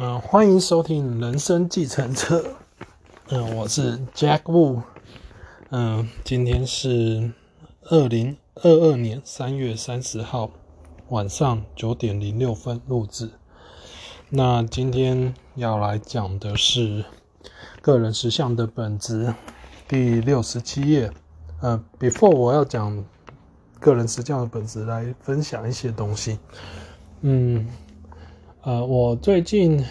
嗯、欢迎收听《人生计程车》。嗯、我是 Jack Wu。嗯、今天是二零二二年三月三十号晚上九点零六分录制。那今天要来讲的是个人实相的本质第六十七页。呃，before 我要讲个人实相的本质，来分享一些东西。嗯。呃，我最近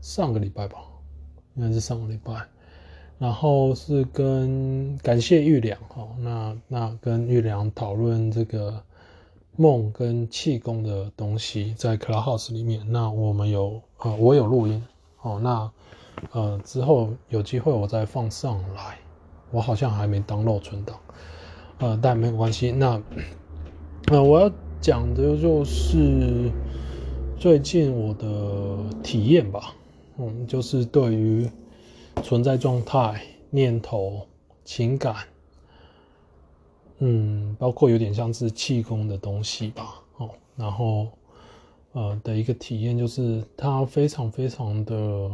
上个礼拜吧，应该是上个礼拜，然后是跟感谢玉良哈，那那跟玉良讨论这个梦跟气功的东西，在 Clubhouse 里面，那我们有呃，我有录音哦，那呃之后有机会我再放上来，我好像还没 download 存档，呃，但没有关系，那呃我要讲的就是。最近我的体验吧，嗯，就是对于存在状态、念头、情感，嗯，包括有点像是气功的东西吧，哦，然后呃的一个体验就是它非常非常的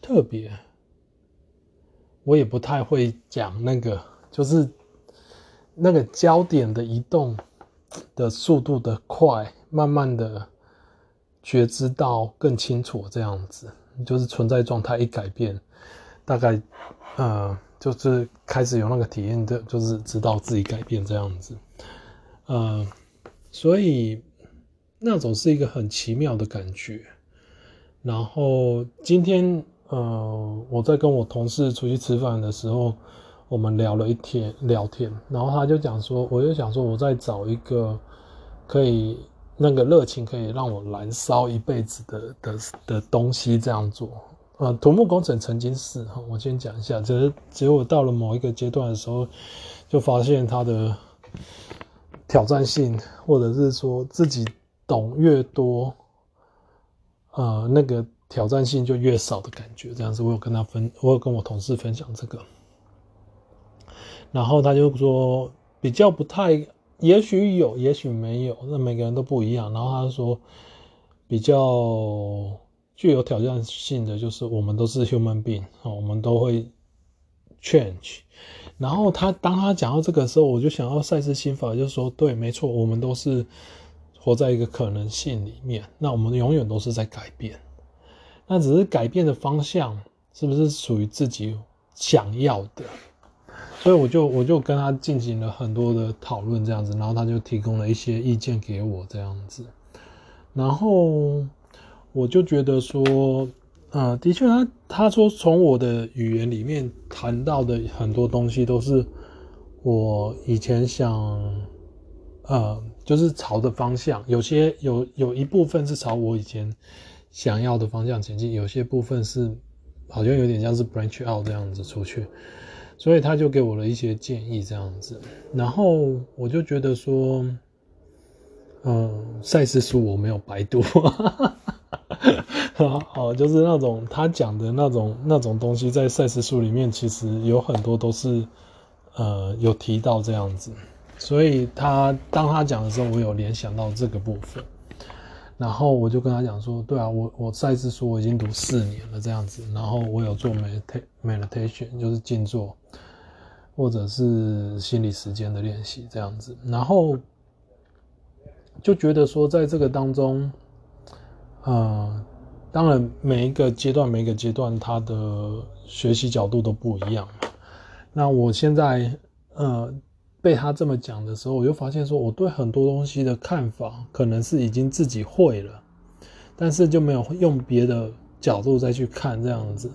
特别，我也不太会讲那个，就是那个焦点的移动的速度的快，慢慢的。觉知到更清楚，这样子就是存在状态一改变，大概呃就是开始有那个体验的，就是知道自己改变这样子，呃，所以那种是一个很奇妙的感觉。然后今天呃我在跟我同事出去吃饭的时候，我们聊了一天聊天，然后他就讲说，我就想说我在找一个可以。那个热情可以让我燃烧一辈子的的的东西，这样做，呃，土木工程曾经是，我先讲一下，只是结果到了某一个阶段的时候，就发现它的挑战性，或者是说自己懂越多，呃，那个挑战性就越少的感觉，这样子，我有跟他分，我有跟我同事分享这个，然后他就说比较不太。也许有，也许没有，那每个人都不一样。然后他说，比较具有挑战性的就是我们都是 human being 啊，我们都会 change。然后他当他讲到这个时候，我就想到赛斯心法，就是说，对，没错，我们都是活在一个可能性里面。那我们永远都是在改变，那只是改变的方向是不是属于自己想要的？所以我就我就跟他进行了很多的讨论，这样子，然后他就提供了一些意见给我，这样子，然后我就觉得说，呃，的确，他他说从我的语言里面谈到的很多东西都是我以前想，呃，就是朝的方向，有些有有一部分是朝我以前想要的方向前进，有些部分是好像有点像是 branch out 这样子出去。所以他就给我了一些建议，这样子，然后我就觉得说，嗯、赛斯书我没有白读，好，就是那种他讲的那种那种东西，在赛斯书里面其实有很多都是，呃，有提到这样子，所以他当他讲的时候，我有联想到这个部分。然后我就跟他讲说，对啊，我我赛斯书我已经读四年了这样子，然后我有做 meditation，就是静坐，或者是心理时间的练习这样子，然后就觉得说，在这个当中，呃，当然每一个阶段每一个阶段他的学习角度都不一样。那我现在呃。被他这么讲的时候，我就发现说，我对很多东西的看法可能是已经自己会了，但是就没有用别的角度再去看这样子。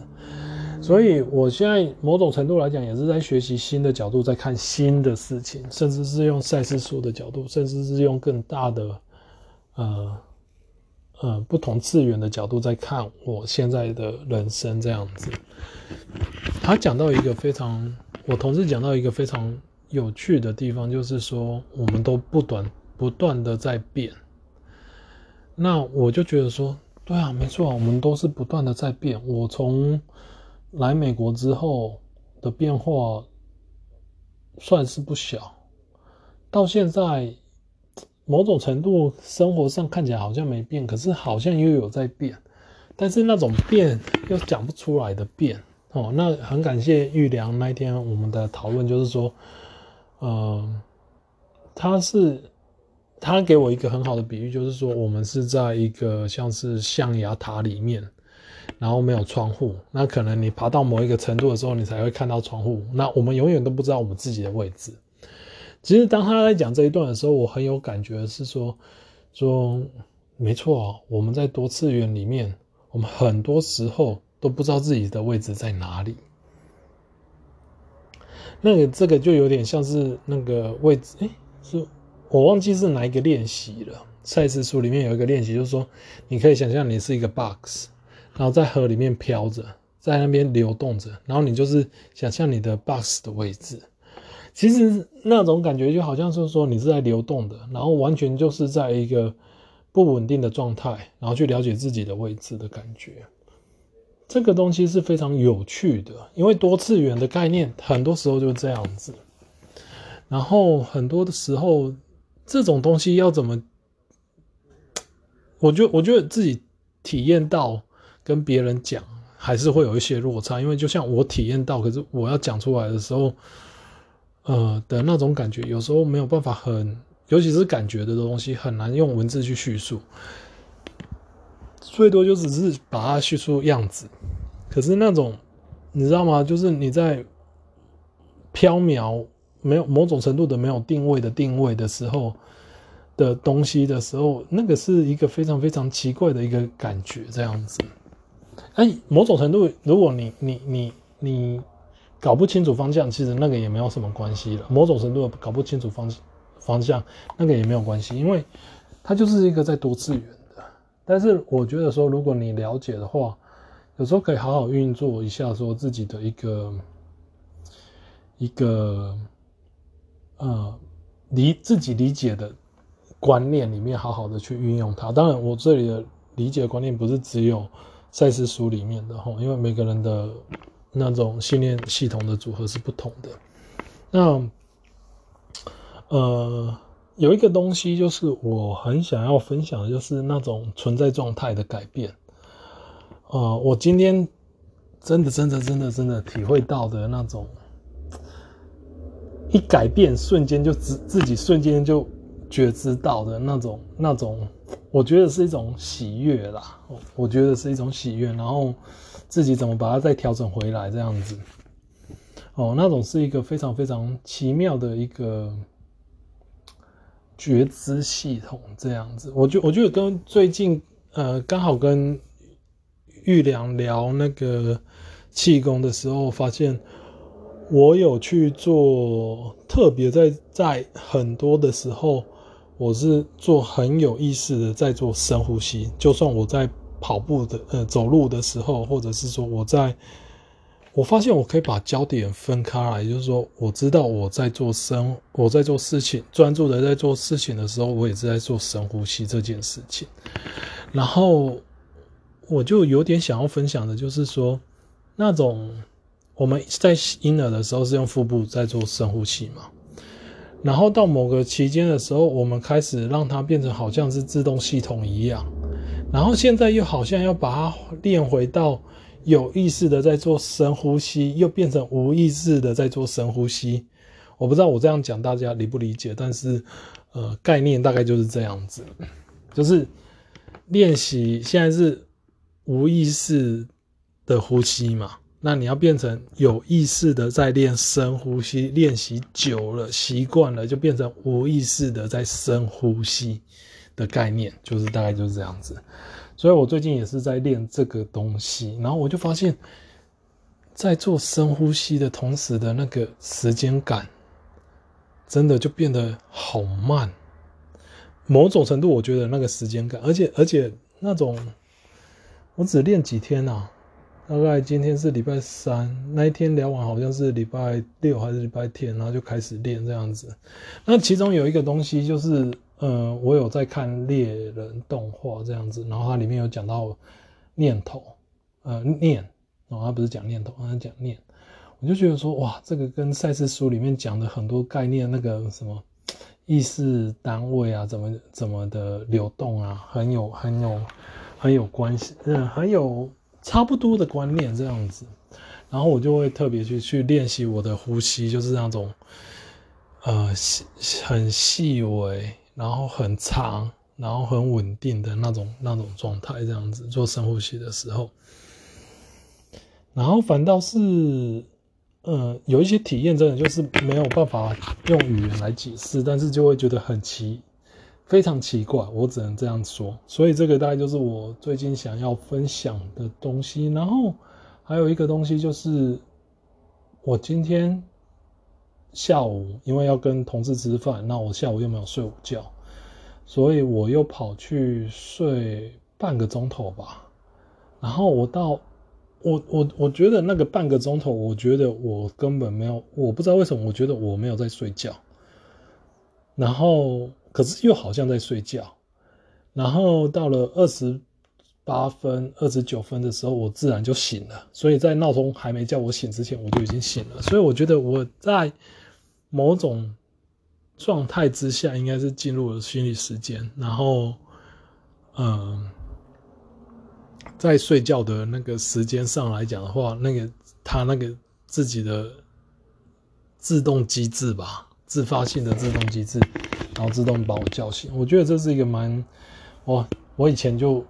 所以我现在某种程度来讲，也是在学习新的角度，在看新的事情，甚至是用赛斯书的角度，甚至是用更大的呃呃不同次元的角度在看我现在的人生这样子。他讲到一个非常，我同事讲到一个非常。有趣的地方就是说，我们都不断不断的在变。那我就觉得说，对啊，没错，我们都是不断的在变。我从来美国之后的变化算是不小，到现在某种程度生活上看起来好像没变，可是好像又有在变。但是那种变又讲不出来的变哦。那很感谢玉良那天我们的讨论，就是说，呃，他是他给我一个很好的比喻，就是说我们是在一个像是象牙塔里面，然后没有窗户，那可能你爬到某一个程度的时候，你才会看到窗户。那我们永远都不知道我们自己的位置。其实当他在讲这一段的时候，我很有感觉，是说说没错，我们在多次元里面，我们很多时候都不知道自己的位置在哪里。那个这个就有点像是那个位置，诶，是我忘记是哪一个练习了。赛斯书里面有一个练习，就是说你可以想象你是一个 box，然后在河里面飘着，在那边流动着，然后你就是想象你的 box 的位置。其实那种感觉就好像是说你是在流动的，然后完全就是在一个不稳定的状态，然后去了解自己的位置的感觉。这个东西是非常有趣的，因为多次元的概念很多时候就是这样子。然后很多的时候，这种东西要怎么，我觉得我觉得自己体验到跟别人讲还是会有一些落差，因为就像我体验到，可是我要讲出来的时候。呃的那种感觉，有时候没有办法很，尤其是感觉的东西，很难用文字去叙述，最多就只是把它叙述样子。可是那种，你知道吗？就是你在飘渺、没有某种程度的没有定位的定位的时候的东西的时候，那个是一个非常非常奇怪的一个感觉，这样子。哎，某种程度，如果你你你你。搞不清楚方向，其实那个也没有什么关系了。某种程度搞不清楚方方向，那个也没有关系，因为它就是一个在多次元。但是我觉得说，如果你了解的话，有时候可以好好运作一下，说自己的一个一个呃理自己理解的观念里面，好好的去运用它。当然，我这里的理解观念不是只有赛事书里面的哈，因为每个人的。那种信念系统的组合是不同的。那呃，有一个东西就是我很想要分享的，就是那种存在状态的改变。呃，我今天真的、真的、真的、真的体会到的那种，一改变瞬间就自自己瞬间就觉知到的那种、那种，我觉得是一种喜悦啦。我觉得是一种喜悦，然后。自己怎么把它再调整回来，这样子，哦，那种是一个非常非常奇妙的一个觉知系统，这样子。我觉我觉得跟最近呃刚好跟玉良聊那个气功的时候，发现我有去做，特别在在很多的时候，我是做很有意识的在做深呼吸，就算我在。跑步的呃，走路的时候，或者是说我在，我发现我可以把焦点分开来，就是说，我知道我在做深，我在做事情，专注的在做事情的时候，我也是在做深呼吸这件事情。然后我就有点想要分享的，就是说，那种我们在婴儿的时候是用腹部在做深呼吸嘛，然后到某个期间的时候，我们开始让它变成好像是自动系统一样。然后现在又好像要把它练回到有意识的在做深呼吸，又变成无意识的在做深呼吸。我不知道我这样讲大家理不理解，但是呃，概念大概就是这样子，就是练习现在是无意识的呼吸嘛，那你要变成有意识的在练深呼吸，练习久了习惯了，就变成无意识的在深呼吸。的概念就是大概就是这样子，所以我最近也是在练这个东西，然后我就发现，在做深呼吸的同时的那个时间感，真的就变得好慢。某种程度，我觉得那个时间感，而且而且那种，我只练几天啊，大概今天是礼拜三，那一天聊完好像是礼拜六还是礼拜天，然后就开始练这样子。那其中有一个东西就是。嗯、呃，我有在看猎人动画这样子，然后它里面有讲到念头，呃，念，哦，它不是讲念头，它讲念，我就觉得说，哇，这个跟赛斯书里面讲的很多概念，那个什么意识单位啊，怎么怎么的流动啊，很有很有很有关系，嗯，很有差不多的观念这样子。然后我就会特别去去练习我的呼吸，就是那种，呃，很细微，然后很长，然后很稳定的那种那种状态，这样子做深呼吸的时候。然后反倒是，呃，有一些体验真的就是没有办法用语言来解释，但是就会觉得很奇，非常奇怪，我只能这样说。所以这个大概就是我最近想要分享的东西。然后。还有一个东西就是，我今天下午因为要跟同事吃饭，那我下午又没有睡午觉，所以我又跑去睡半个钟头吧。然后我到我我我觉得那个半个钟头，我觉得我根本没有，我不知道为什么，我觉得我没有在睡觉。然后可是又好像在睡觉。然后到了二十。八分二十九分的时候，我自然就醒了。所以在闹钟还没叫我醒之前，我就已经醒了。所以我觉得我在某种状态之下，应该是进入了心理时间。然后，嗯，在睡觉的那个时间上来讲的话，那个他那个自己的自动机制吧，自发性的自动机制，然后自动把我叫醒。我觉得这是一个蛮，我我以前就。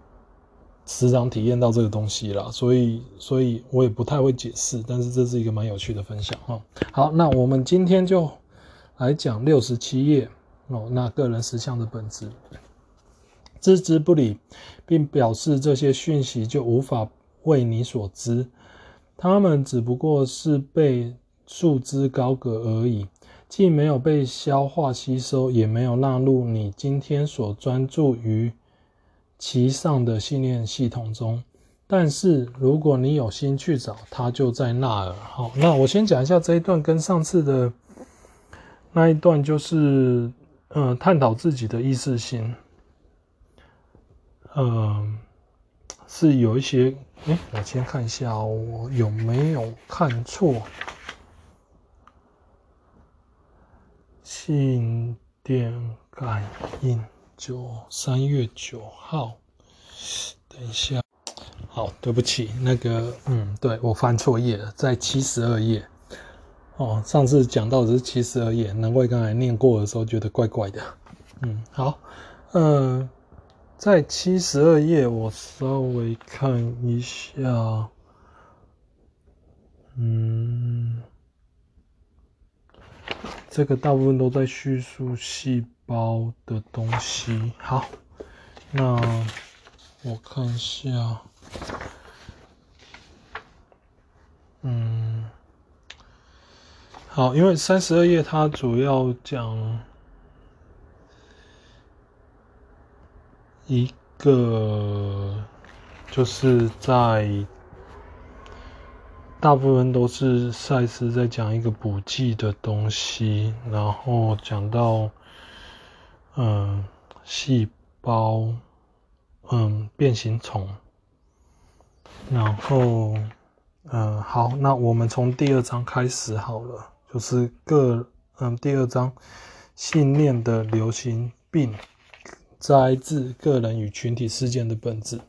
时常体验到这个东西啦，所以，所以我也不太会解释，但是这是一个蛮有趣的分享哈。好，那我们今天就来讲六十七页哦。那个人实相的本质，置之不理，并表示这些讯息就无法为你所知，他们只不过是被束之高阁而已，既没有被消化吸收，也没有纳入你今天所专注于。其上的信念系统中，但是如果你有心去找，它就在那儿。好，那我先讲一下这一段，跟上次的那一段就是，嗯、探讨自己的意识心，嗯、是有一些，哎、我先看一下、我有没有看错，心电感应。九三月九号，等一下，好，对不起，那个，嗯，对，我翻错页了，在七十二页。哦，上次讲到的是七十二页，难怪刚才念过的时候觉得怪怪的。嗯，好，嗯、呃，在七十二页，我稍微看一下，嗯，这个大部分都在叙述细包的东西，好，那我看一下，嗯，好，因为三十二页它主要讲一个，就是在大部分都是赛斯在讲一个补剂的东西，然后讲到。嗯，细胞，嗯，变形虫，然后，嗯，好，那我们从第二章开始好了，就是个，嗯，第二章，信念的流行病，摘自个人与群体事件的本质。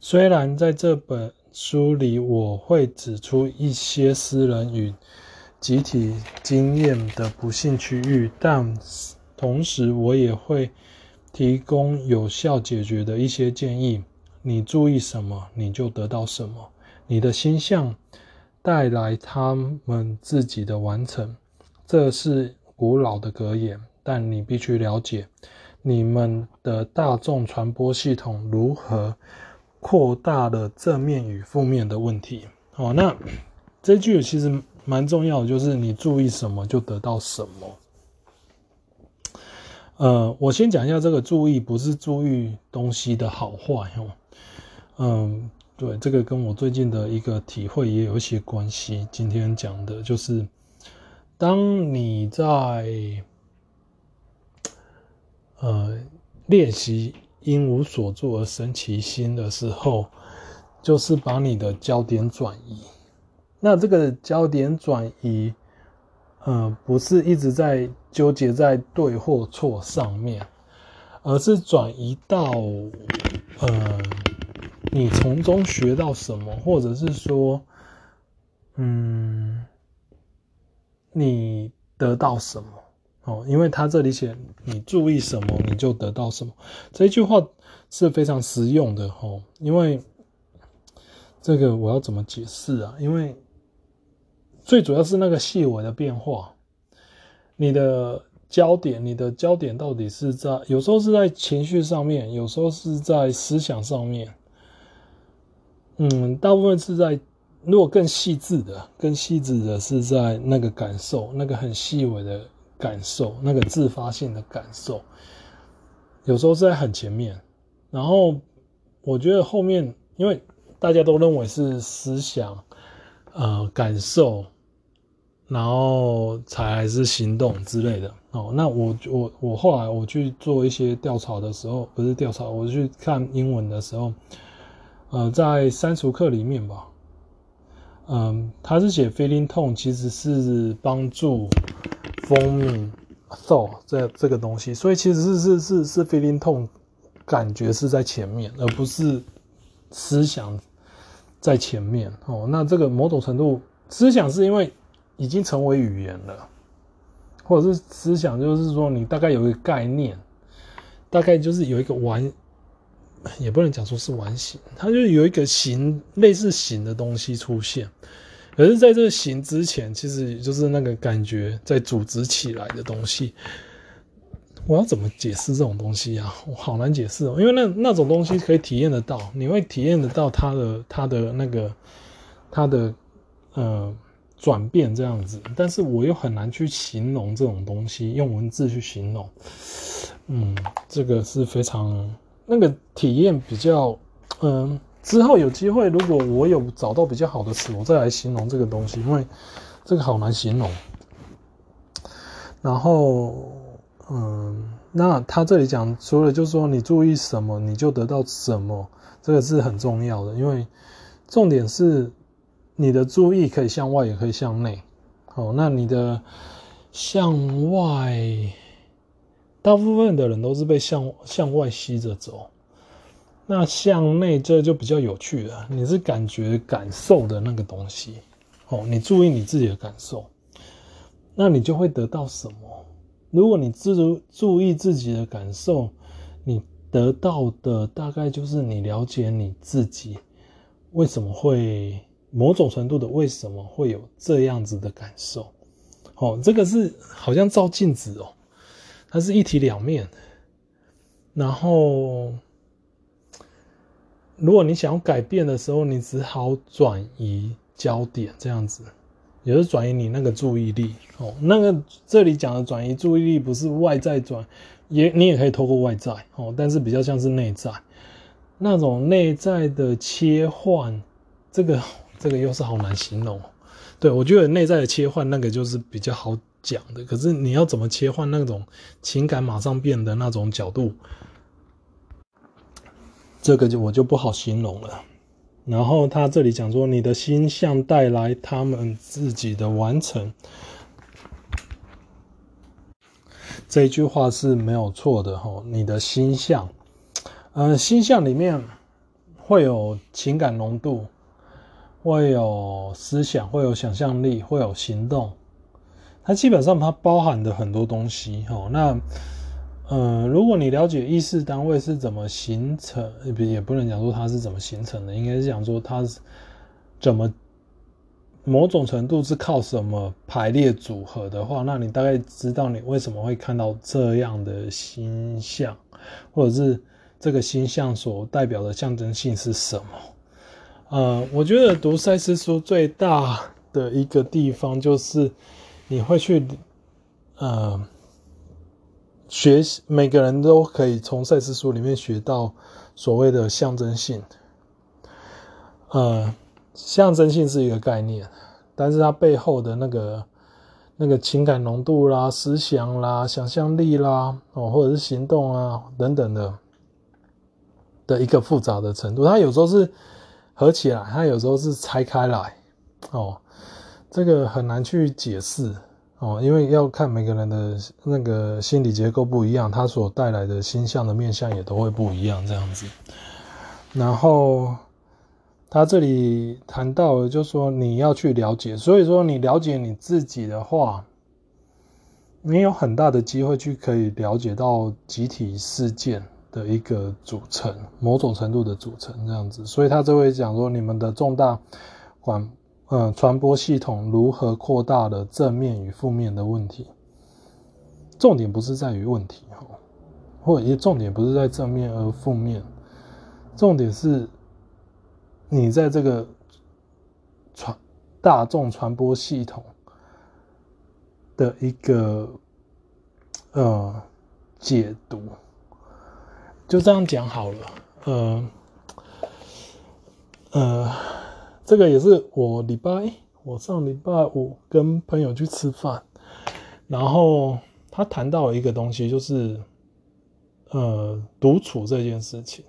虽然在这本书里，我会指出一些私人与集体经验的不幸区域，但。同时，我也会提供有效解决的一些建议。你注意什么，你就得到什么。你的心象带来他们自己的完成，这是古老的格言。但你必须了解，你们的大众传播系统如何扩大了正面与负面的问题。好，那这句其实蛮重要的，就是你注意什么，就得到什么。呃，我先讲一下这个注意，不是注意东西的好坏哦。嗯，对，这个跟我最近的一个体会也有一些关系。今天讲的就是，当你在呃练习因无所住而生其心的时候，就是把你的焦点转移。那这个焦点转移。呃，不是一直在纠结在对或错上面，而是转移到，呃，你从中学到什么，或者是说，嗯，你得到什么？哦，因为他这里写你注意什么，你就得到什么。这一句话是非常实用的哦，因为这个我要怎么解释啊？因为最主要是那个细微的变化，你的。焦点，你的焦点到底是在，有时候是在情绪上面，有时候是在思想上面。嗯，大部分是在，如果更细致的，更细致的是在那个感受，那个很细微的感受，那个自发性的感受。有时候是在很前面，然后我觉得后面，因为大家都认为是思想，呃，感受。然后才是行动之类的哦。那我我我后来我去做一些调查的时候，不是调查，我去看英文的时候，呃，在删除课里面吧，嗯，他是写 feeling tone，其实是帮助 forming thought 这这个东西，所以其实是是是是 feeling tone，感觉是在前面，而不是思想在前面哦。那这个某种程度，思想是因为。已经成为语言了，或者是思想，就是说你大概有一个概念，大概就是有一个完，也不能讲说是完形，它就有一个形，类似形的东西出现。可是在这个形之前，其实就是那个感觉在组织起来的东西。我要怎么解释这种东西啊？我好难解释哦，因为那那种东西可以体验得到，你会体验得到它的它的那个它的呃。转变这样子，但是我又很难去形容这种东西，用文字去形容。嗯，这个是非常那个体验比较，嗯，之后有机会，如果我有找到比较好的词，我再来形容这个东西，因为这个好难形容。然后，嗯，那他这里讲，除了就是说你注意什么，你就得到什么，这个是很重要的，因为重点是。你的注意可以向外，也可以向内。好，那你的向外，大部分的人都是被向向外吸着走。那向内，这就比较有趣了。你是感觉、感受的那个东西。哦，你注意你自己的感受，那你就会得到什么？如果你自注意自己的感受，你得到的大概就是你了解你自己为什么会。某种程度的为什么会有这样子的感受？哦，这个是好像照镜子哦，它是一体两面。然后，如果你想要改变的时候，你只好转移焦点，这样子，也是转移你那个注意力。哦，那个这里讲的转移注意力不是外在转，也你也可以透过外在哦，但是比较像是内在那种内在的切换，这个。这个又是好难形容，对，我觉得内在的切换那个就是比较好讲的，可是你要怎么切换那种情感马上变的那种角度，这个就我就不好形容了。然后他这里讲说，你的心象带来他们自己的完成，这一句话是没有错的哈。你的心象，呃，心象里面会有情感浓度。会有思想，会有想象力，会有行动。它基本上它包含的很多东西哦。那，呃，如果你了解意识单位是怎么形成，也不能讲说它是怎么形成的，应该是讲说它是怎么某种程度是靠什么排列组合的话，那你大概知道你为什么会看到这样的星象，或者是这个星象所代表的象征性是什么。呃，我觉得读赛斯书最大的一个地方就是你会去，呃，学习，每个人都可以从赛斯书里面学到所谓的象征性。呃，象征性是一个概念，但是它背后的那个那个情感浓度啦、思想啦、想象力啦，哦，或者是行动啊等等的的一个复杂的程度，它有时候是。合起来，它有时候是拆开来，哦，这个很难去解释哦，因为要看每个人的那个心理结构不一样，它所带来的星象的面相也都会不一样，这样子。然后他这里谈到，就说你要去了解，所以说你了解你自己的话，你有很大的机会去可以了解到集体事件的一个组成，某种程度的组成这样子。所以他就会讲说，你们的重大广呃传播系统如何扩大了正面与负面的问题。重点不是在于问题哈，或者也重点不是在正面而负面，重点是，你在这个传大众传播系统的一个呃解读，就这样讲好了，呃呃，这个也是我礼拜我上礼拜五跟朋友去吃饭，然后。他谈到一个东西，就是呃独处这件事情。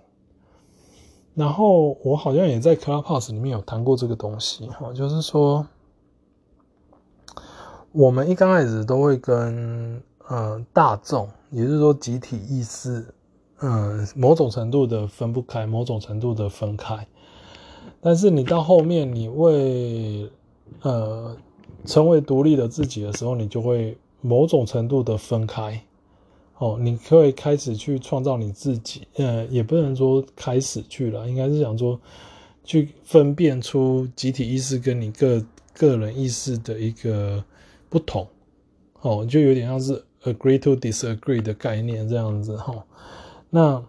然后我好像也在 Clubhouse 里面有谈过这个东西哈，就是说我们一刚开始都会跟呃大众，也就是说集体意识，嗯、某种程度的分不开，某种程度的分开。但是你到后面，你为呃成为独立的自己的时候，你就会。某种程度的分开，哦，你可以开始去创造你自己，呃，也不能说开始去了，应该是想说去分辨出集体意识跟你个个人意识的一个不同，哦，就有点像是 agree to disagree 的概念这样子，哈，那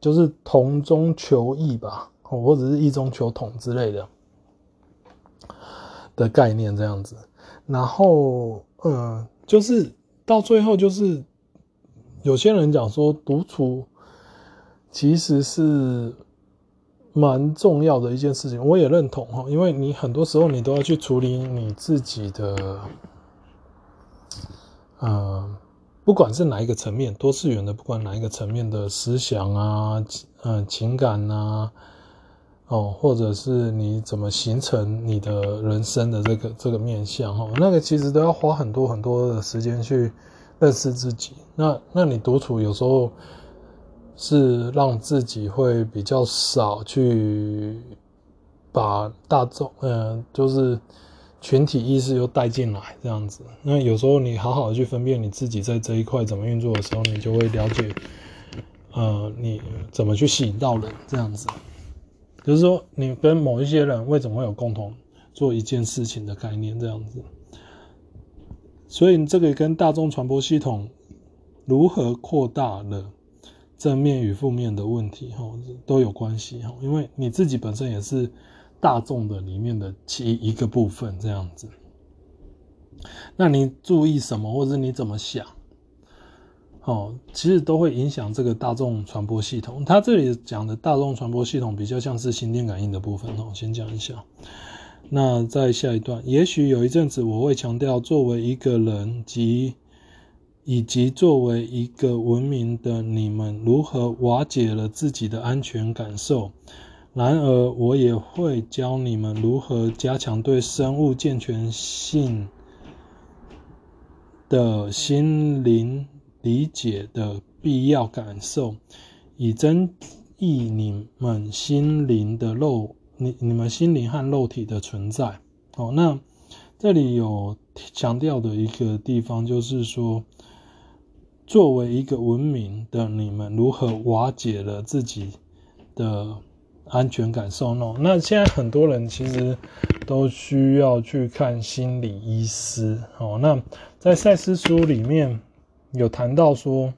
就是同中求异吧，或者是异中求同之类的的概念这样子，然后，嗯。就是到最后，就是有些人讲说，独处其实是蛮重要的一件事情，我也认同哈，因为你很多时候你都要去处理你自己的，呃，不管是哪一个层面，多次元的，不管哪一个层面的思想啊，呃，情感啊。哦，或者是你怎么形成你的人生的这个这个面相哈，那个其实都要花很多很多的时间去认识自己。那那你独处有时候是让自己会比较少去把大众，嗯，就是群体意识又带进来这样子。那有时候你好好的去分辨你自己在这一块怎么运作的时候，你就会了解，呃，你怎么去吸引到人这样子。就是说，你跟某一些人为什么会有共同做一件事情的概念这样子，所以这个跟大众传播系统如何扩大了正面与负面的问题哈都有关系哈，因为你自己本身也是大众的里面的其一个部分这样子，那你注意什么，或者你怎么想？哦，其实都会影响这个大众传播系统。他这里讲的大众传播系统比较像是心电感应的部分哦。先讲一下，那在下一段，也许有一阵子我会强调，作为一个人及以及作为一个文明的你们如何瓦解了自己的安全感受。然而，我也会教你们如何加强对生物健全性的心灵。理解的必要感受，以增益你们心灵的肉，你你们心灵和肉体的存在。哦，那这里有强调的一个地方，就是说，作为一个文明的你们，如何瓦解了自己的安全感受呢？那现在很多人其实都需要去看心理医师。哦，那在赛斯书里面。有谈到说，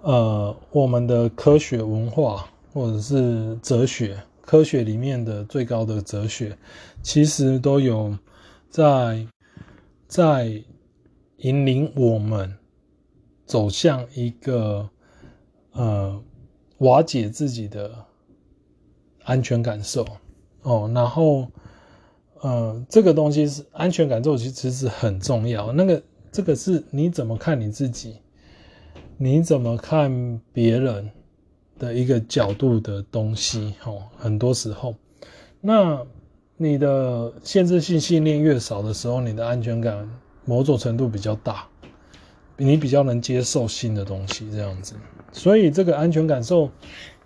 呃，我们的科学文化或者是哲学，科学里面的最高的哲学，其实都有在在引领我们走向一个呃瓦解自己的安全感受哦，然后呃，这个东西是安全感受，其实是很重要那个。这个是你怎么看你自己，你怎么看别人的一个角度的东西，哦，很多时候，那你的限制性信念越少的时候，你的安全感某种程度比较大，你比较能接受新的东西，这样子。所以这个安全感受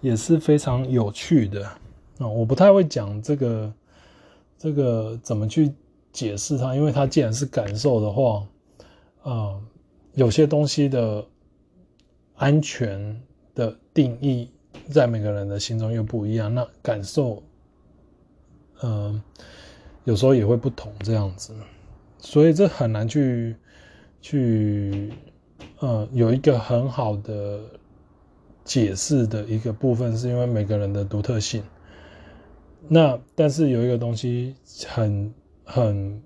也是非常有趣的啊、我不太会讲这个这个怎么去解释它，因为它既然是感受的话，啊、有些东西的安全的定义在每个人的心中又不一样，那感受，嗯、有时候也会不同这样子，所以这很难去去。呃，有一个很好的解释的一个部分，是因为每个人的独特性。那但是有一个东西很很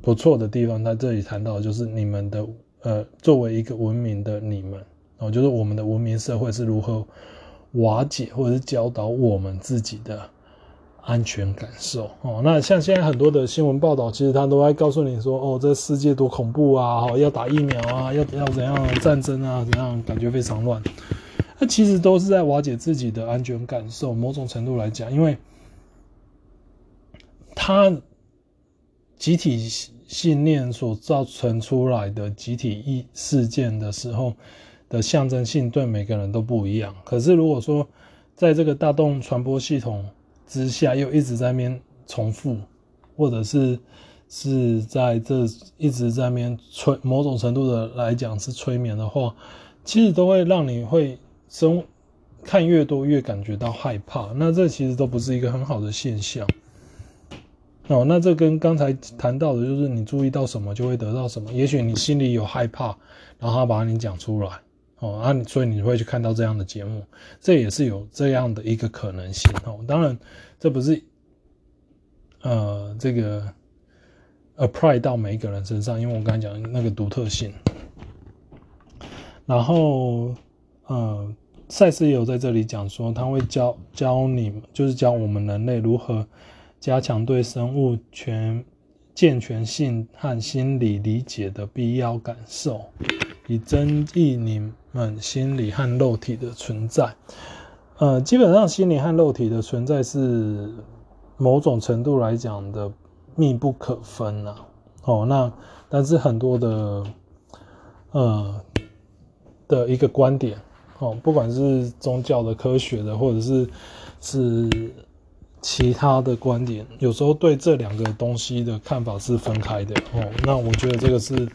不错的地方，他这里谈到的就是你们的呃，作为一个文明的你们，哦，就是我们的文明社会是如何瓦解或者是教导我们自己的。安全感受哦，那像现在很多的新闻报道，其实他都在告诉你说，哦，这世界多恐怖啊，要打疫苗啊，要要怎样战争啊，怎样感觉非常乱。那其实都是在瓦解自己的安全感受。某种程度来讲，因为他集体信念所造成出来的集体意事件的时候的象征性，对每个人都不一样。可是如果说在这个大众传播系统，之下又一直在那边重复，或者是是在这一直在那边催，某种程度的来讲是催眠的话，其实都会让你会生看越多越感觉到害怕。那这其实都不是一个很好的现象。哦，那这跟刚才谈到的就是你注意到什么就会得到什么。也许你心里有害怕，然后他把你讲出来。哦，啊，所以你会去看到这样的节目，这也是有这样的一个可能性哦。当然，这不是呃这个 apply 到每一个人身上，因为我刚才讲那个独特性。然后，呃，赛斯也有在这里讲说，他会教教你，就是教我们人类如何加强对生物全健全性和心理理解的必要感受，以增益你。们，心理和肉体的存在，呃，基本上心理和肉体的存在是某种程度来讲的密不可分呐、哦，那但是很多的呃的一个观点，哦，不管是宗教的、科学的，或者是是其他的观点，有时候对这两个东西的看法是分开的。哦，那我觉得这个是。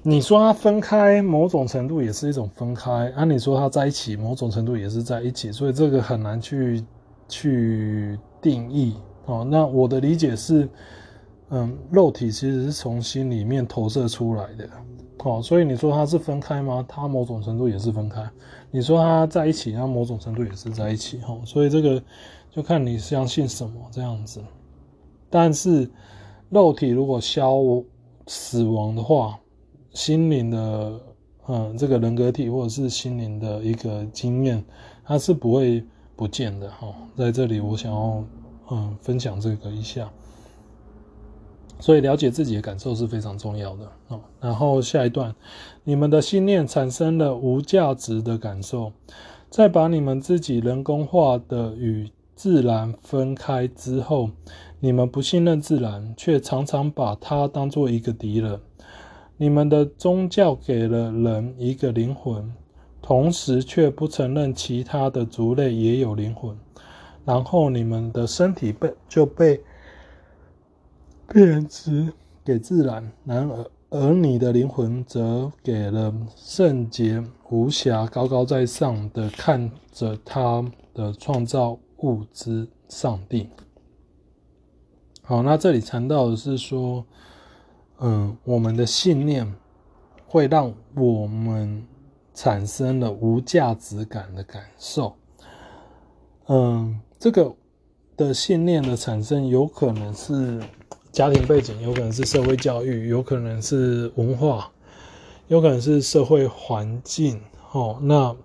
你说它分开，某种程度也是一种分开；啊，你说它在一起，某种程度也是在一起。所以这个很难去去定义哦。那我的理解是，嗯，肉体其实是从心里面投射出来的，哦，所以你说它是分开吗？它某种程度也是分开。你说它在一起，它某种程度也是在一起，哦，所以这个就看你相信什么这样子。但是肉体如果消死亡的话，心灵的，嗯，这个人格体或者是心灵的一个经验，它是不会不见的哈。在这里，我想要嗯分享这个一下，所以了解自己的感受是非常重要的哦。然后下一段，你们的信念产生了无价值的感受，在把你们自己人工化的与自然分开之后，你们不信任自然，却常常把它当做一个敌人。你们的宗教给了人一个灵魂，同时却不承认其他的族类也有灵魂。然后你们的身体被就被变质给自然，然而而你的灵魂则给了圣洁无瑕、高高在上的看着他的创造物之上帝。好，那这里谈到的是说。嗯，我们的信念会让我们产生了无价值感的感受。嗯，这个的信念的产生有可能是家庭背景，有可能是社会教育，有可能是文化，有可能是社会环境。哦，那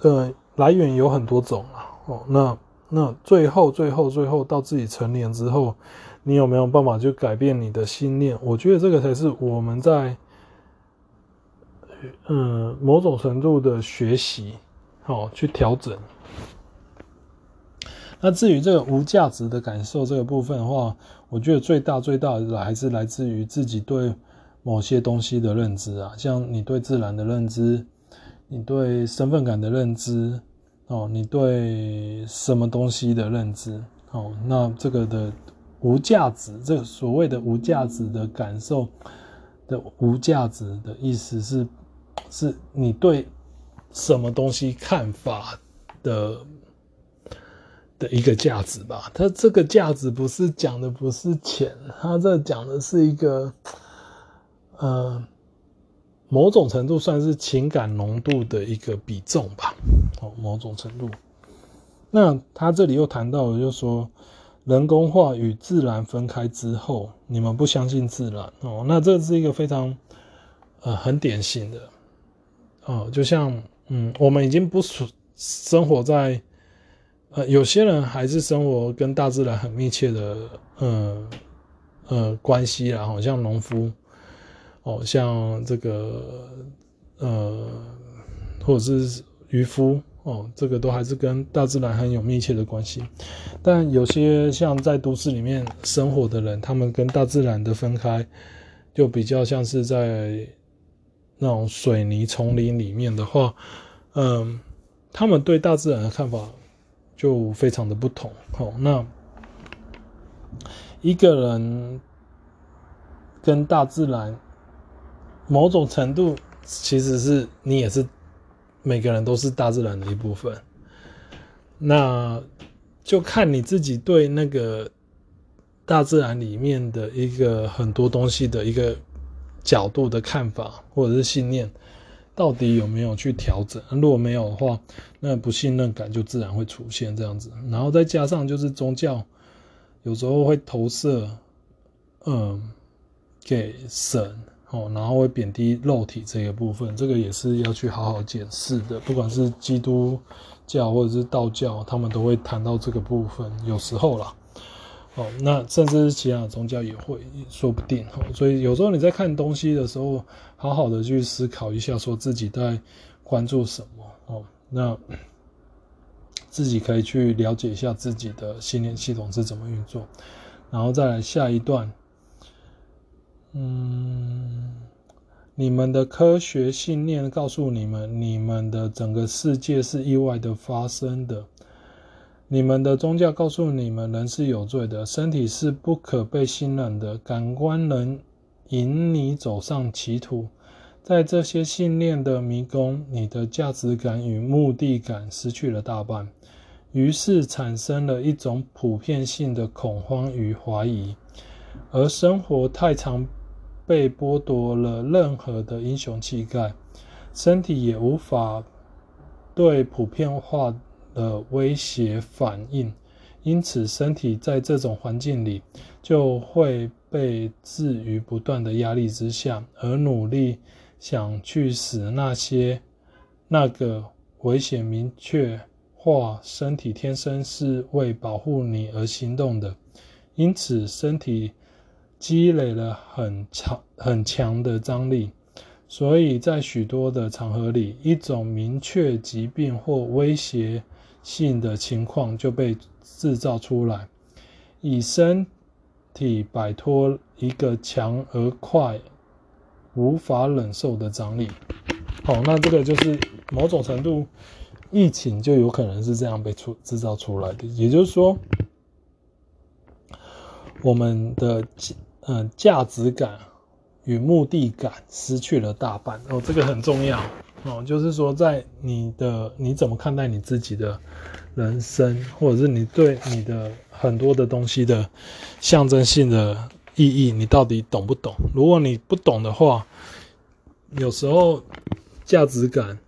呃，来源有很多种啊。哦，那那最后最后最后到自己成年之后。你有没有办法去改变你的信念？我觉得这个才是我们在，嗯，某种程度的学习，好，去调整。那至于这个无价值的感受这个部分的话，我觉得最大最大的还是来自于自己对某些东西的认知啊，像你对自然的认知，你对身份感的认知，哦，你对什么东西的认知哦，那这个的无价值，这个所谓的无价值的感受的无价值的意思是，是你对什么东西看法的的一个价值吧？它这个价值不是讲的不是钱，它这讲的是一个，呃。某种程度算是情感浓度的一个比重吧，哦，某种程度。那他这里又谈到了，就是说人工化与自然分开之后，你们不相信自然哦，那这是一个非常呃很典型的哦，就像嗯，我们已经不生活在呃，有些人还是生活跟大自然很密切的呃呃关系啦，好像农夫。哦，像这个，呃，或者是渔夫，哦，这个都还是跟大自然很有密切的关系。但有些像在都市里面生活的人，他们跟大自然的分开，就比较像是在那种水泥丛林里面的话，嗯，他们对大自然的看法就非常的不同。哦，那一个人跟大自然。某种程度，其实是你也是每个人都是大自然的一部分。那就看你自己对那个大自然里面的一个很多东西的一个角度的看法，或者是信念，到底有没有去调整。如果没有的话，那不信任感就自然会出现这样子。然后再加上就是宗教，有时候会投射，嗯，给神。哦，然后会贬低肉体这个部分，这个也是要去好好检视的。不管是基督教或者是道教，他们都会谈到这个部分。有时候啦，哦，那甚至是其他的宗教也会，说不定。哦，所以有时候你在看东西的时候，好好的去思考一下，说自己在关注什么。哦，那 自己可以去了解一下自己的信念系统是怎么运作，然后再来下一段。嗯，你们的科学信念告诉你们，你们的整个世界是意外的发生的。你们的宗教告诉你们，人是有罪的，身体是不可被信任的，感官能引你走上歧途。在这些信念的迷宫，你的价值感与目的感失去了大半，于是产生了一种普遍性的恐慌与怀疑，而生活太常。被剥夺了任何的英雄气概，身体也无法对普遍化的威胁反应，因此身体在这种环境里就会被置于不断的压力之下，而努力想去使那些那个危险明确化。身体天生是为保护你而行动的，因此身体。积累了很强很强的张力，所以在许多的场合里，一种明确疾病或威胁性的情况就被制造出来，以身体摆脱一个强而快、无法忍受的张力。好，那这个就是某种程度，疫情就有可能是这样被出制造出来的。也就是说，我们的。嗯，价值感与目的感失去了大半哦，这个很重要哦。就是说，在你的你怎么看待你自己的人生，或者是你对你的很多的东西的象征性的意义，你到底懂不懂？如果你不懂的话，有时候价值感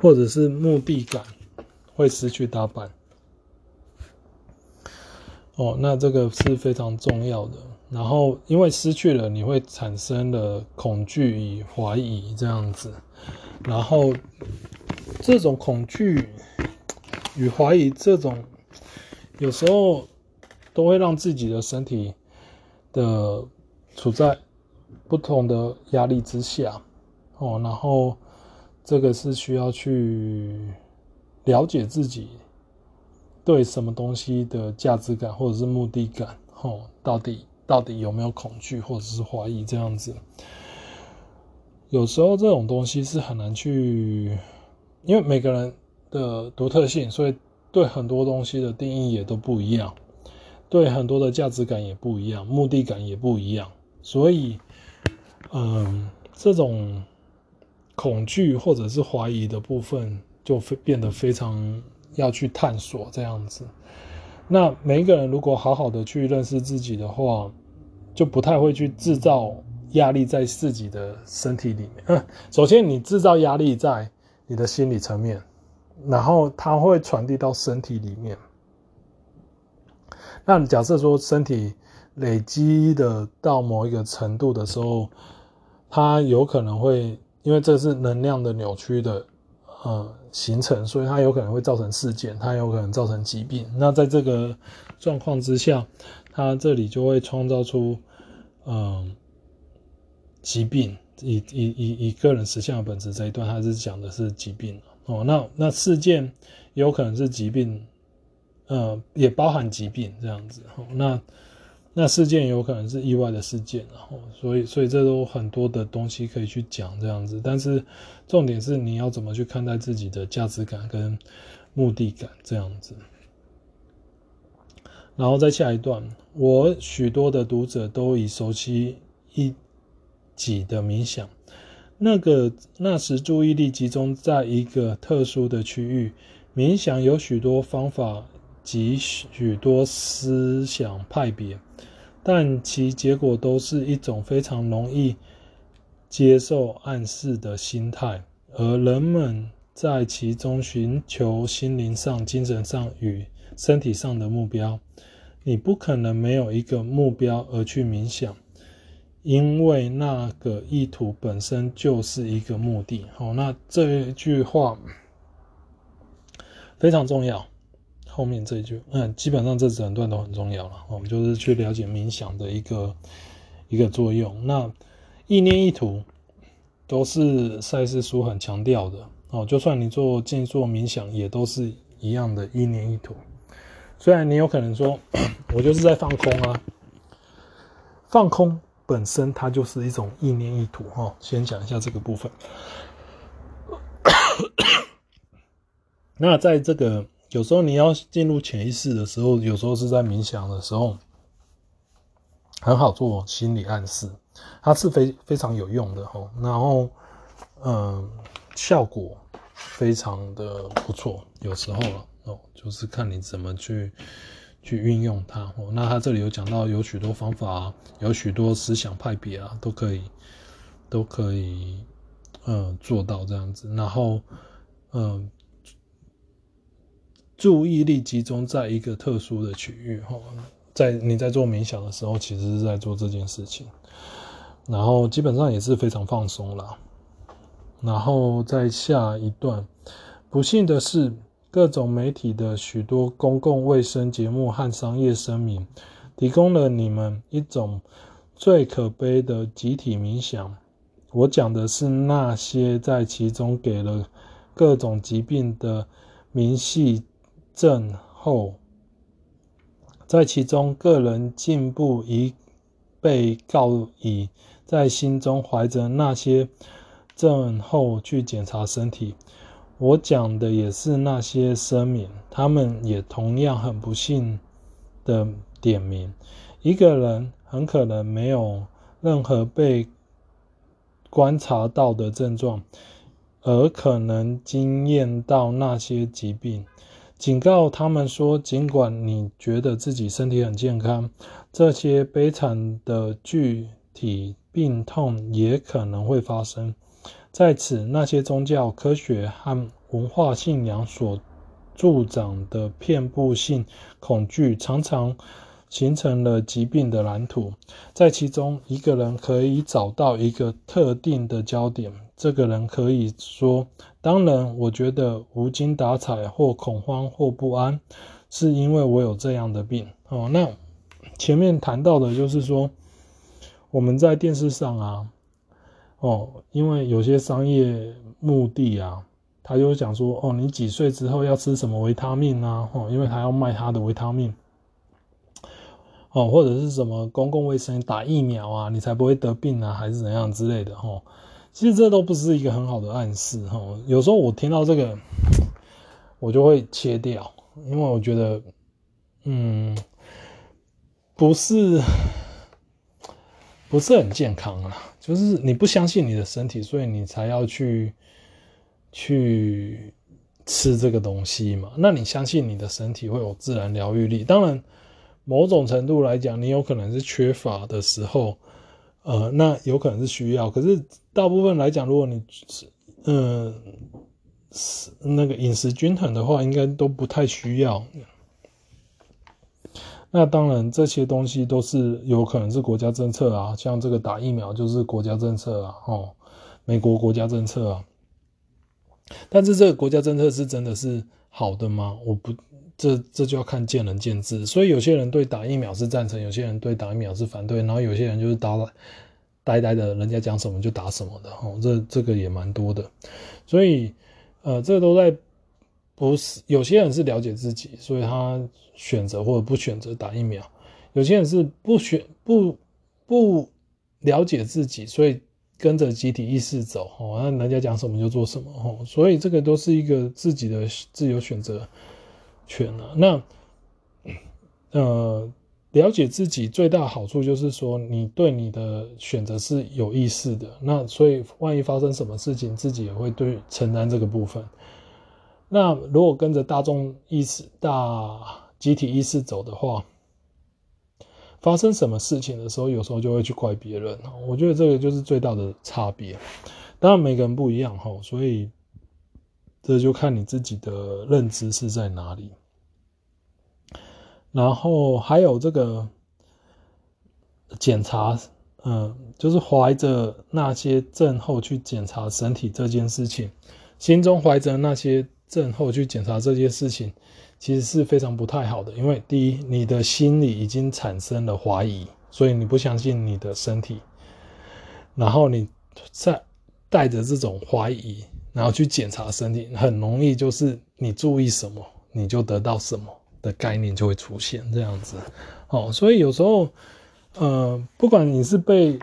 或者是目的感会失去大半。哦，那这个是非常重要的。然后，因为失去了，你会产生了恐惧与怀疑这样子。然后，这种恐惧与怀疑，这种有时候都会让自己的身体的处在不同的压力之下。哦，然后这个是需要去了解自己。对什么东西的价值感或者是目的感，哦，到底到底有没有恐惧或者是怀疑这样子？有时候这种东西是很难去因为每个人的独特性，所以对很多东西的定义也都不一样，对很多的价值感也不一样，目的感也不一样，所以，嗯，这种恐惧或者是怀疑的部分，就变得非常要去探索这样子。那每一个人如果好好的去认识自己的话，就不太会去制造压力在自己的身体里面。首先你制造压力在你的心理层面，然后它会传递到身体里面。那假设说身体累积的到某一个程度的时候，它有可能会因为这是能量的扭曲的。呃，形成，所以它有可能会造成事件，它有可能造成疾病。那在这个状况之下，它这里就会创造出，嗯、呃，疾病。以以以以个人实相的本质这一段，它是讲的是疾病哦。那那事件有可能是疾病，呃，也包含疾病这样子。哦，那。那事件有可能是意外的事件，然后所以所以这都很多的东西可以去讲这样子，但是重点是你要怎么去看待自己的价值感跟目的感这样子。然后再下一段，我许多的读者都已熟悉一己的冥想，那个那时注意力集中在一个特殊的区域，冥想有许多方法。及许多思想派别，但其结果都是一种非常容易接受暗示的心态，而人们在其中寻求心灵上、精神上与身体上的目标。你不可能没有一个目标而去冥想，因为那个意图本身就是一个目的。好，那这一句话非常重要。后面这一句，嗯，基本上这整段都很重要了。我们就是去了解冥想的一个一个作用。那意念意图都是赛斯书很强调的哦。就算你做静坐冥想，也都是一样的意念意图。虽然你有可能说，我就是在放空啊，放空本身它就是一种意念意图哈。先讲一下这个部分。那在这个。有时候你要进入潜意识的时候，有时候是在冥想的时候，很好做心理暗示，它是非非常有用的吼。然后，嗯，效果非常的不错。有时候哦，就是看你怎么去去运用它。那他这里有讲到有许多方法，有许多思想派别啊，都可以都可以嗯做到这样子。然后，嗯。注意力集中在一个特殊的区域，在你在做冥想的时候，其实是在做这件事情，然后基本上也是非常放松啦。然后在下一段，不幸的是，各种媒体的许多公共卫生节目和商业声明，提供了你们一种最可悲的集体冥想。我讲的是那些在其中给了各种疾病的明细。症候，在其中，个人进步已被告以在心中怀着那些症候去检查身体。我讲的也是那些声明，他们也同样很不幸的点名：一个人很可能没有任何被观察到的症状，而可能经验到那些疾病。警告他们说，尽管你觉得自己身体很健康，这些悲惨的具体病痛也可能会发生。在此，那些宗教、科学和文化信仰所助长的遍布性恐惧，常常形成了疾病的蓝图。在其中，一个人可以找到一个特定的焦点。这个人可以说：“当然，我觉得无精打采，或恐慌，或不安，是因为我有这样的病。”哦，那前面谈到的就是说，我们在电视上啊，哦，因为有些商业目的啊，他就讲说：“哦，你几岁之后要吃什么维他命啊？”哦，因为他要卖他的维他命，哦，或者是什么公共卫生打疫苗啊，你才不会得病啊，还是怎样之类的，哦。其实这都不是一个很好的暗示哈。有时候我听到这个，我就会切掉，因为我觉得，嗯，不是不是很健康啊。就是你不相信你的身体，所以你才要去去吃这个东西嘛。那你相信你的身体会有自然疗愈力？当然，某种程度来讲，你有可能是缺乏的时候。呃，那有可能是需要，可是大部分来讲，如果你是嗯是那个饮食均衡的话，应该都不太需要。那当然，这些东西都是有可能是国家政策啊，像这个打疫苗就是国家政策啊，哦，美国国家政策啊。但是这个国家政策是真的是好的吗？我不。这这就要看见仁见智，所以有些人对打疫苗是赞成，有些人对打疫苗是反对，然后有些人就是打了呆呆的，人家讲什么就打什么的，哦，这这个也蛮多的，所以呃，这都在不是有些人是了解自己，所以他选择或者不选择打疫苗，有些人是不选不不了解自己，所以跟着集体意识走，哦，那人家讲什么就做什么，哦，所以这个都是一个自己的自由选择。权了，那呃，了解自己最大好处就是说，你对你的选择是有意识的。那所以，万一发生什么事情，自己也会对承担这个部分。那如果跟着大众意识、大集体意识走的话，发生什么事情的时候，有时候就会去怪别人。我觉得这个就是最大的差别。当然，每个人不一样哈，所以。这就看你自己的认知是在哪里，然后还有这个检查，嗯，就是怀着那些症候去检查身体这件事情，心中怀着那些症候去检查这件事情，其实是非常不太好的，因为第一，你的心里已经产生了怀疑，所以你不相信你的身体，然后你再带着这种怀疑。然后去检查身体，很容易就是你注意什么，你就得到什么的概念就会出现这样子。哦，所以有时候，呃，不管你是被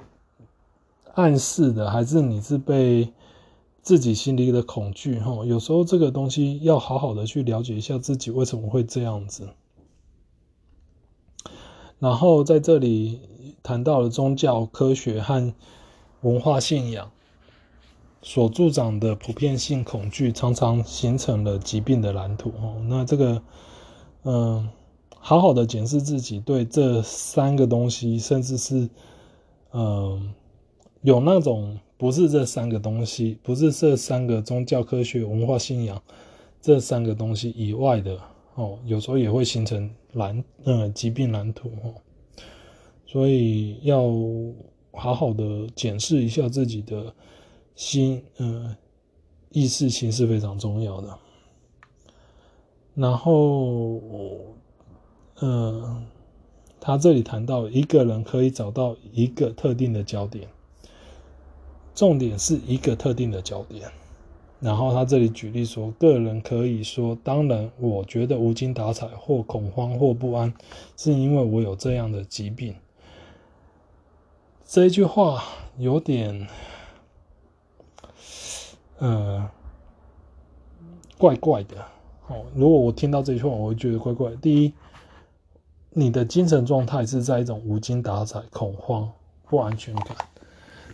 暗示的，还是你是被自己心里的恐惧，哈，有时候这个东西要好好的去了解一下自己为什么会这样子。然后在这里谈到了宗教、科学和文化信仰。所助长的普遍性恐惧，常常形成了疾病的蓝图。哦，那这个，嗯，好好的检视自己对这三个东西，甚至是，嗯，有那种不是这三个东西，不是这三个宗教、科学、文化、信仰这三个东西以外的，哦，有时候也会形成蓝，嗯，疾病蓝图。哦，所以要好好的检视一下自己的。心，嗯，意识心是非常重要的。然后，嗯，他这里谈到一个人可以找到一个特定的焦点，重点是一个特定的焦点。然后他这里举例说，个人可以说，当然，我觉得无精打采或恐慌或不安，是因为我有这样的疾病。这句话有点。呃，怪怪的。哦，如果我听到这句话，我会觉得怪怪的。第一，你的精神状态是在一种无精打采、恐慌、不安全感，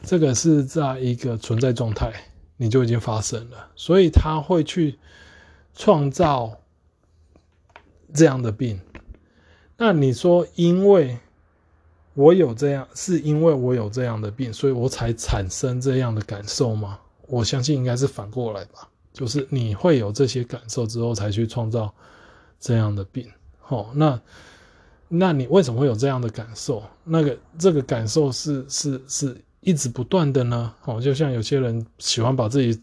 这个是在一个存在状态，你就已经发生了，所以他会去创造这样的病。那你说，因为我有这样，是因为我有这样的病，所以我才产生这样的感受吗？我相信应该是反过来吧，就是你会有这些感受之后，才去创造这样的病。哦，那那你为什么会有这样的感受？那个这个感受是是是一直不断的呢？哦，就像有些人喜欢把自己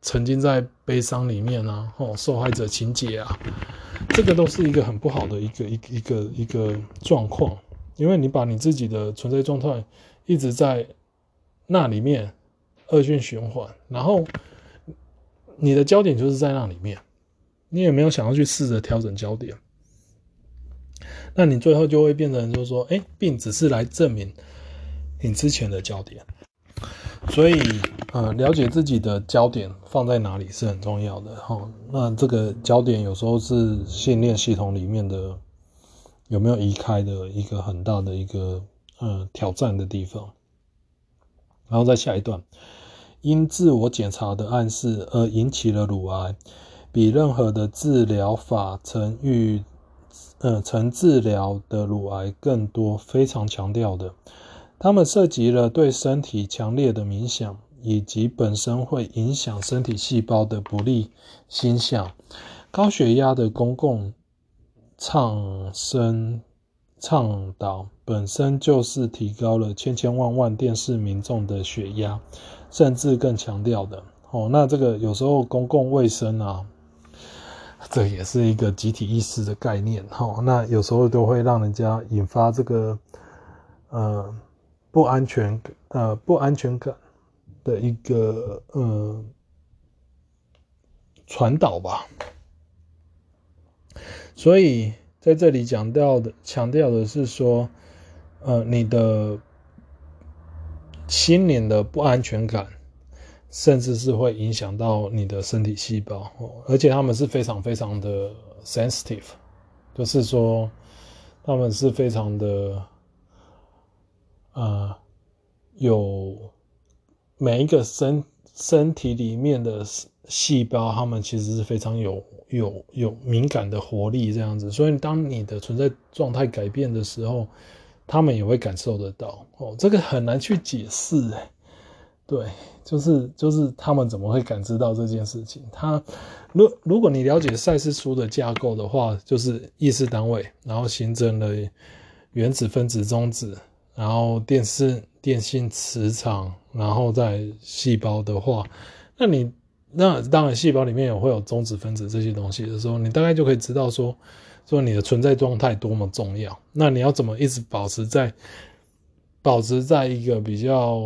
沉浸在悲伤里面啊，哦，受害者情节啊，这个都是一个很不好的一个一一个一个状况，因为你把你自己的存在状态一直在那里面。恶性循环，然后你的焦点就是在那里面，你也没有想要去试着调整焦点，那你最后就会变成就是说，哎，病只是来证明你之前的焦点，所以呃，了解自己的焦点放在哪里是很重要的哈。那这个焦点有时候是信念系统里面的有没有移开的一个很大的一个呃挑战的地方。然后在下一段，因自我检查的暗示而引起了乳癌，比任何的治疗法曾遇呃曾治疗的乳癌更多，非常强调的。他们涉及了对身体强烈的冥想，以及本身会影响身体细胞的不利心象。高血压的公共唱声倡导本身就是提高了千千万万电视民众的血压，甚至更强调的哦。那这个有时候公共卫生啊，这也是一个集体意识的概念哈。那有时候都会让人家引发这个呃。不安全，呃，不安全感的一个呃传导吧。所以在这里讲到的，强调的是说，呃，你的心灵的不安全感，甚至是会影响到你的身体细胞，而且他们是非常非常的 sensitive，就是说，他们是非常的。呃，有每一个身身体里面的细胞，他们其实是非常有有有敏感的活力这样子。所以，当你的存在状态改变的时候，他们也会感受得到。哦，这个很难去解释。对，就是就是他们怎么会感知到这件事情？他如如果你了解赛斯书的架构的话，就是意识单位，然后形成了原子、分子、中子。然后电视电信磁场，然后在细胞的话，那你那当然细胞里面也会有中子分子这些东西的时候，你大概就可以知道说，说你的存在状态多么重要。那你要怎么一直保持在保持在一个比较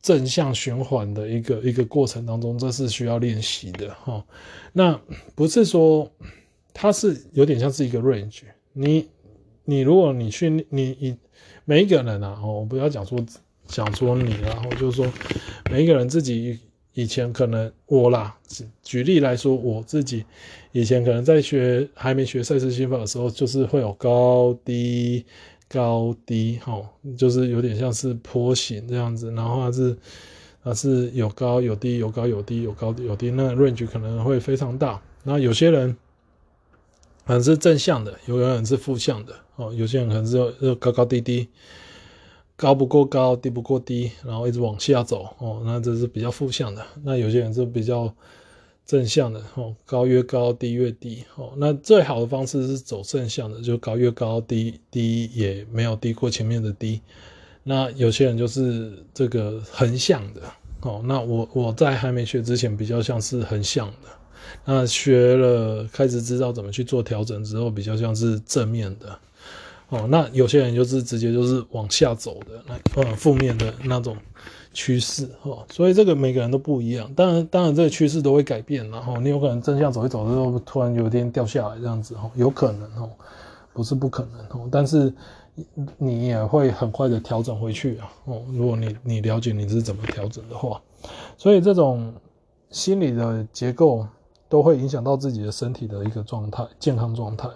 正向循环的一个一个过程当中，这是需要练习的哈。那不是说它是有点像是一个 range，你你如果你去你你。每一个人啊，我不要讲说讲说你，然后就是说每一个人自己以前可能我啦，举例来说，我自己以前可能在学还没学赛斯心法的时候，就是会有高低高低，哈，就是有点像是坡形这样子，然后它是它是有高有低，有高有低，有高有低，那 range 可能会非常大。那有些人可能是正向的，有人是负向的。哦，有些人可能是要高高低低，高不过高，低不过低，然后一直往下走。哦，那这是比较负向的。那有些人是比较正向的。哦，高越高，低越低。哦，那最好的方式是走正向的，就高越高，低低也没有低过前面的低。那有些人就是这个横向的。哦，那我我在还没学之前比较像是横向的。那学了，开始知道怎么去做调整之后，比较像是正面的。哦，那有些人就是直接就是往下走的，那呃负面的那种趋势哦，所以这个每个人都不一样。当然，当然这个趋势都会改变，然后你有可能正向走一走之后，突然有一天掉下来这样子哦，有可能哦，不是不可能哦，但是你也会很快的调整回去啊哦，如果你你了解你是怎么调整的话，所以这种心理的结构都会影响到自己的身体的一个状态，健康状态。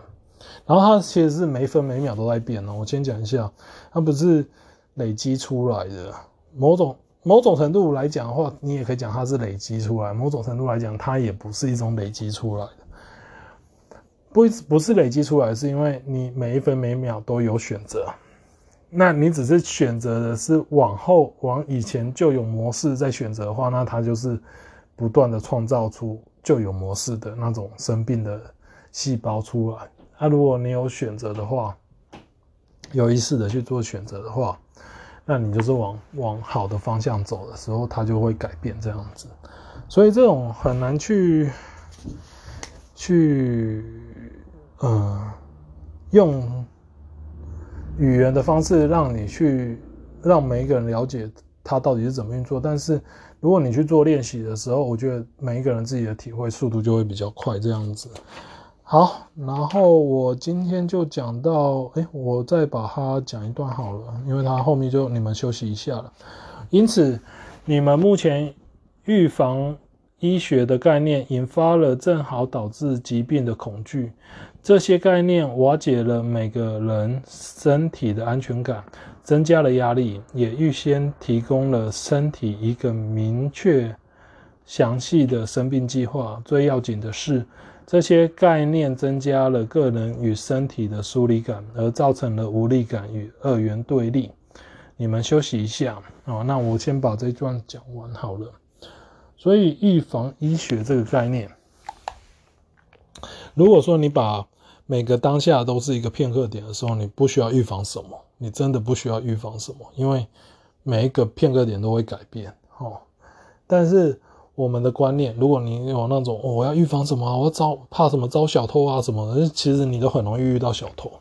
然后它其实是每分每秒都在变哦。我先讲一下，它不是累积出来的。某种某种程度来讲的话，你也可以讲它是累积出来。某种程度来讲，它也不是一种累积出来的。不不是累积出来，是因为你每一分每秒都有选择。那你只是选择的是往后往以前旧有模式在选择的话，那它就是不断的创造出旧有模式的那种生病的细胞出来。那、如果你有选择的话，有意识的去做选择的话，那你就是往往好的方向走的时候，它就会改变这样子。所以这种很难去去呃用语言的方式让你去让每一个人了解它到底是怎么运作。但是如果你去做练习的时候，我觉得每一个人自己的体会速度就会比较快这样子。好，然后我今天就讲到，哎，我再把它讲一段好了，因为它后面就你们休息一下了。因此，你们目前预防医学的概念引发了正好导致疾病的恐惧，这些概念瓦解了每个人身体的安全感，增加了压力，也预先提供了身体一个明确、详细的生病计划。最要紧的是，这些概念增加了个人与身体的疏离感，而造成了无力感与二元对立。你们休息一下哦，那我先把这段讲完好了。所以，预防医学这个概念，如果说你把每个当下都是一个片刻点的时候，你不需要预防什么，你真的不需要预防什么，因为每一个片刻点都会改变哦。但是我们的观念，如果你有那种、哦、我要预防什么，我要招怕什么招小偷啊什么的，其实你都很容易遇到小偷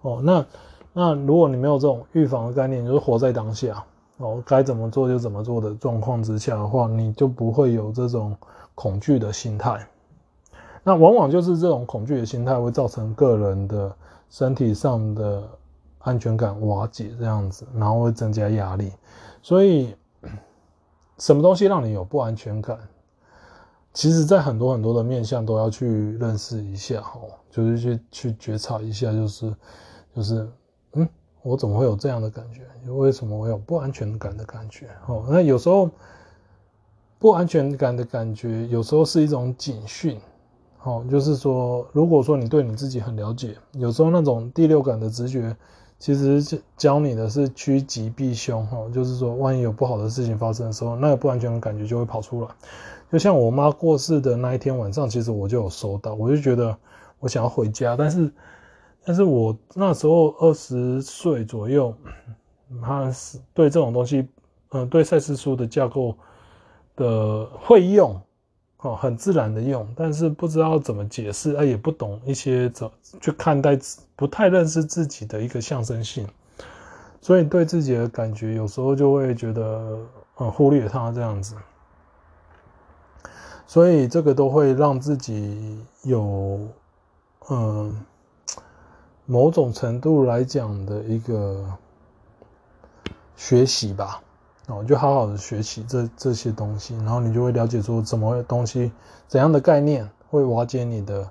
哦。那那如果你没有这种预防的概念，就是活在当下。哦，该怎么做就怎么做的状况之下的话，你就不会有这种恐惧的心态。那往往就是这种恐惧的心态会造成个人的身体上的安全感瓦解，这样子，然后会增加压力。所以，什么东西让你有不安全感？其实，在很多很多的面向都要去认识一下，哦，就是去去觉察一下，就是就是，嗯。我怎么会有这样的感觉？为什么我有不安全感的感觉？哦，那有时候不安全感的感觉，有时候是一种警讯。哦，就是说，如果说你对你自己很了解，有时候那种第六感的直觉，其实教你的是趋吉避凶。哦，就是说，万一有不好的事情发生的时候，那个不安全的感觉就会跑出来。就像我妈过世的那一天晚上，其实我就有收到，我就觉得我想要回家，但是。但是我那时候二十岁左右，他是对这种东西，嗯，对赛斯书的架构的会用，哦，很自然的用，但是不知道怎么解释，啊，也不懂一些怎去看待，不太认识自己的一个象征性，所以对自己的感觉有时候就会觉得，嗯，忽略它这样子，所以这个都会让自己有，嗯。某种程度来讲的一个学习吧，哦，就好好的学习这这些东西，然后你就会了解说，怎么东西怎样的概念会瓦解你的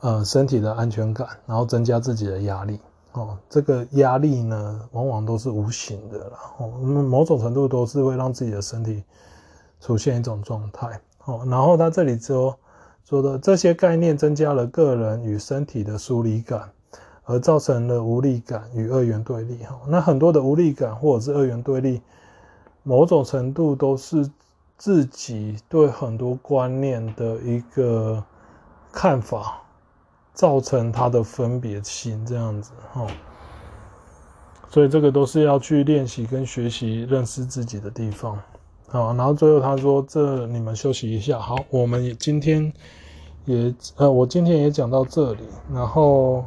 呃身体的安全感，然后增加自己的压力。哦，这个压力呢，往往都是无形的啦，哦，某种程度都是会让自己的身体出现一种状态。哦，然后他这里说。说的这些概念增加了个人与身体的疏离感，而造成了无力感与二元对立。哈，那很多的无力感或者是二元对立，某种程度都是自己对很多观念的一个看法，造成他的分别心这样子。哈，所以这个都是要去练习跟学习认识自己的地方。好，然后最后他说：“这你们休息一下。”好，我们也今天也呃，我今天也讲到这里。然后，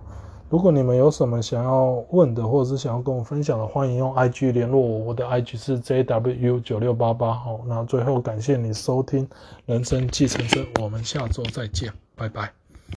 如果你们有什么想要问的，或者是想要跟我分享的，欢迎用 IG 联络我。我的 IG 是 JW 九六八八。好，那最后感谢你收听《人生计程车》，我们下周再见，拜拜。